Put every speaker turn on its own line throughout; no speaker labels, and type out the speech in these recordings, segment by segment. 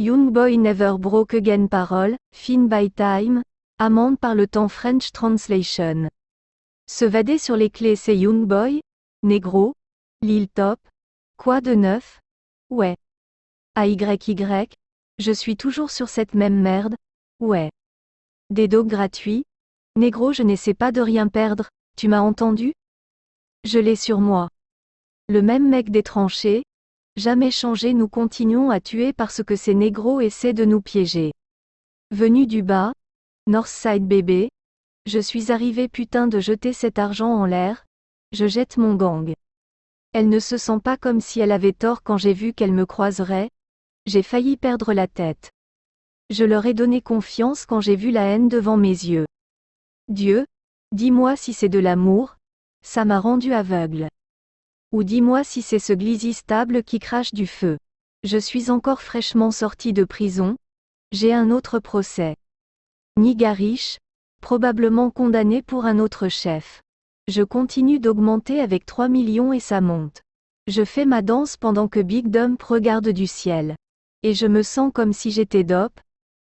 Young Boy Never Broke Again Parole, Fin by Time, amende par le temps French Translation. Se vader sur les clés c'est Young Boy Négro Lil Top Quoi de neuf? Ouais. AYY Je suis toujours sur cette même merde? Ouais. Des dos gratuits? Négro je n'essaie pas de rien perdre, tu m'as entendu? Je l'ai sur moi. Le même mec des tranchées, jamais changé nous continuons à tuer parce que ces négros essaient de nous piéger. Venu du bas, Northside bébé, je suis arrivé putain de jeter cet argent en l'air, je jette mon gang. Elle ne se sent pas comme si elle avait tort quand j'ai vu qu'elle me croiserait, j'ai failli perdre la tête. Je leur ai donné confiance quand j'ai vu la haine devant mes yeux. Dieu, dis-moi si c'est de l'amour, ça m'a rendu aveugle. Ou dis-moi si c'est ce glizzy stable qui crache du feu. Je suis encore fraîchement sorti de prison, j'ai un autre procès. Niga riche, probablement condamné pour un autre chef. Je continue d'augmenter avec 3 millions et ça monte. Je fais ma danse pendant que Big Dump regarde du ciel. Et je me sens comme si j'étais dope,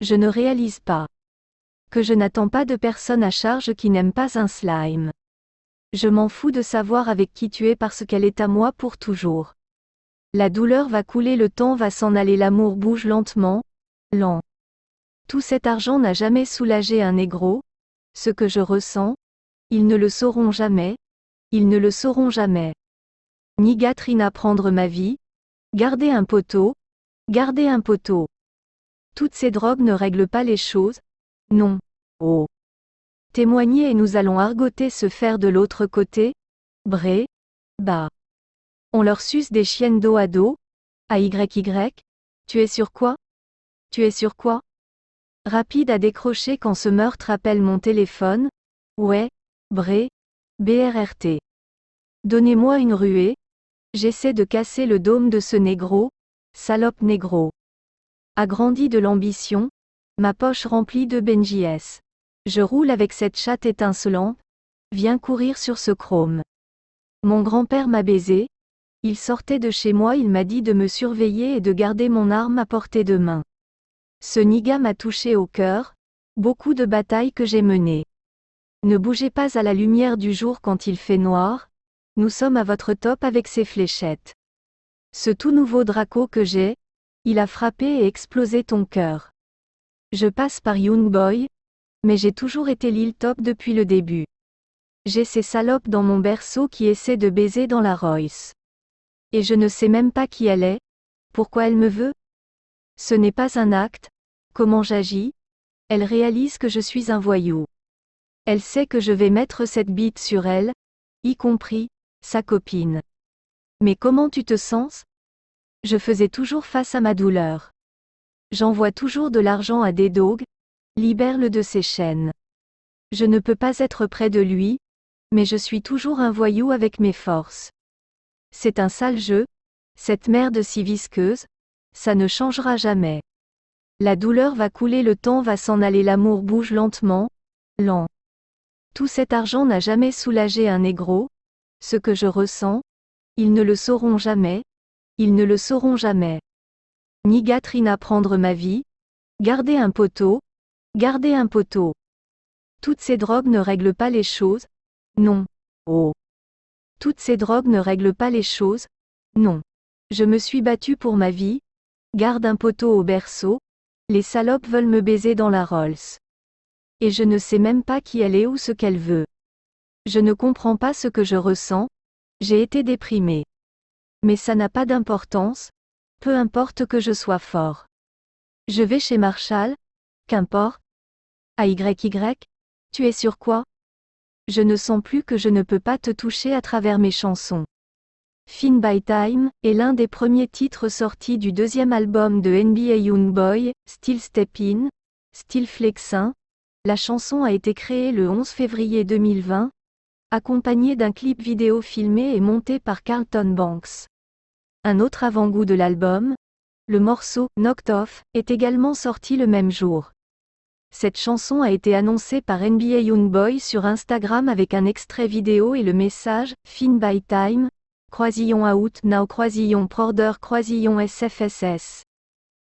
je ne réalise pas. Que je n'attends pas de personne à charge qui n'aime pas un slime. Je m'en fous de savoir avec qui tu es parce qu'elle est à moi pour toujours. La douleur va couler, le temps va s'en aller, l'amour bouge lentement, lent. Tout cet argent n'a jamais soulagé un négro. Ce que je ressens, ils ne le sauront jamais. Ils ne le sauront jamais. Ni Gatrina prendre ma vie. Garder un poteau. Garder un poteau. Toutes ces drogues ne règlent pas les choses. Non. Oh. Témoigner et nous allons argoter se faire de l'autre côté. Bré. Bah. On leur suce des chiennes dos à dos. AYY. Tu es sur quoi? Tu es sur quoi? Rapide à décrocher quand ce meurtre appelle mon téléphone. Ouais. Bré. BRRT. Donnez-moi une ruée. J'essaie de casser le dôme de ce négro. Salope négro. Agrandi de l'ambition. Ma poche remplie de Benjies. Je roule avec cette chatte étincelante. Viens courir sur ce chrome. Mon grand-père m'a baisé. Il sortait de chez moi, il m'a dit de me surveiller et de garder mon arme à portée de main. Ce niga m'a touché au cœur. Beaucoup de batailles que j'ai menées. Ne bougez pas à la lumière du jour quand il fait noir. Nous sommes à votre top avec ces fléchettes. Ce tout nouveau Draco que j'ai, il a frappé et explosé ton cœur. Je passe par Young Boy, mais j'ai toujours été l'île top depuis le début. J'ai ces salopes dans mon berceau qui essaient de baiser dans la Royce. Et je ne sais même pas qui elle est, pourquoi elle me veut. Ce n'est pas un acte, comment j'agis, elle réalise que je suis un voyou. Elle sait que je vais mettre cette bite sur elle, y compris, sa copine. Mais comment tu te sens? Je faisais toujours face à ma douleur. J'envoie toujours de l'argent à des dogs, Libère-le de ses chaînes. Je ne peux pas être près de lui, mais je suis toujours un voyou avec mes forces. C'est un sale jeu, cette merde si visqueuse, ça ne changera jamais. La douleur va couler, le temps va s'en aller, l'amour bouge lentement, lent. Tout cet argent n'a jamais soulagé un négro, ce que je ressens, ils ne le sauront jamais, ils ne le sauront jamais. Ni Gatrina prendre ma vie, garder un poteau, Gardez un poteau. Toutes ces drogues ne règlent pas les choses? Non. Oh. Toutes ces drogues ne règlent pas les choses? Non. Je me suis battu pour ma vie. Garde un poteau au berceau. Les salopes veulent me baiser dans la Rolls. Et je ne sais même pas qui elle est ou ce qu'elle veut. Je ne comprends pas ce que je ressens. J'ai été déprimé. Mais ça n'a pas d'importance. Peu importe que je sois fort. Je vais chez Marshall. Qu'importe. AYY Tu es sur quoi? Je ne sens plus que je ne peux pas te toucher à travers mes chansons. Fin by Time est l'un des premiers titres sortis du deuxième album de NBA Young Boy, Still Steppin', Still Flexin. La chanson a été créée le 11 février 2020, accompagnée d'un clip vidéo filmé et monté par Carlton Banks. Un autre avant-goût de l'album, le morceau Knocked Off est également sorti le même jour. Cette chanson a été annoncée par NBA Youngboy sur Instagram avec un extrait vidéo et le message Fin by Time, Croisillon Out Now Croisillon Prorder Croisillon SFSS.